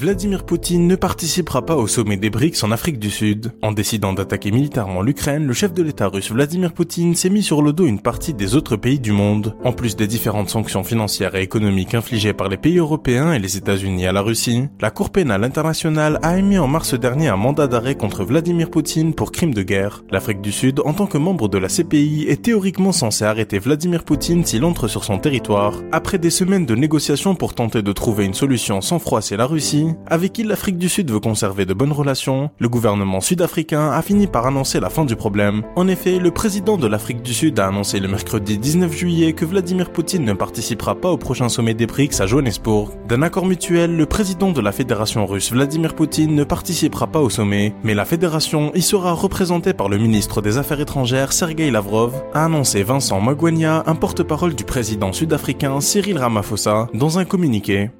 Vladimir Poutine ne participera pas au sommet des BRICS en Afrique du Sud. En décidant d'attaquer militairement l'Ukraine, le chef de l'État russe Vladimir Poutine s'est mis sur le dos une partie des autres pays du monde. En plus des différentes sanctions financières et économiques infligées par les pays européens et les États-Unis à la Russie, la Cour pénale internationale a émis en mars dernier un mandat d'arrêt contre Vladimir Poutine pour crime de guerre. L'Afrique du Sud, en tant que membre de la CPI, est théoriquement censé arrêter Vladimir Poutine s'il entre sur son territoire. Après des semaines de négociations pour tenter de trouver une solution sans froisser la Russie, avec qui l'Afrique du Sud veut conserver de bonnes relations, le gouvernement sud-africain a fini par annoncer la fin du problème. En effet, le président de l'Afrique du Sud a annoncé le mercredi 19 juillet que Vladimir Poutine ne participera pas au prochain sommet des BRICS à Johannesburg. D'un accord mutuel, le président de la fédération russe Vladimir Poutine ne participera pas au sommet, mais la fédération y sera représentée par le ministre des Affaires étrangères Sergei Lavrov, a annoncé Vincent Magwenya, un porte-parole du président sud-africain Cyril Ramaphosa, dans un communiqué.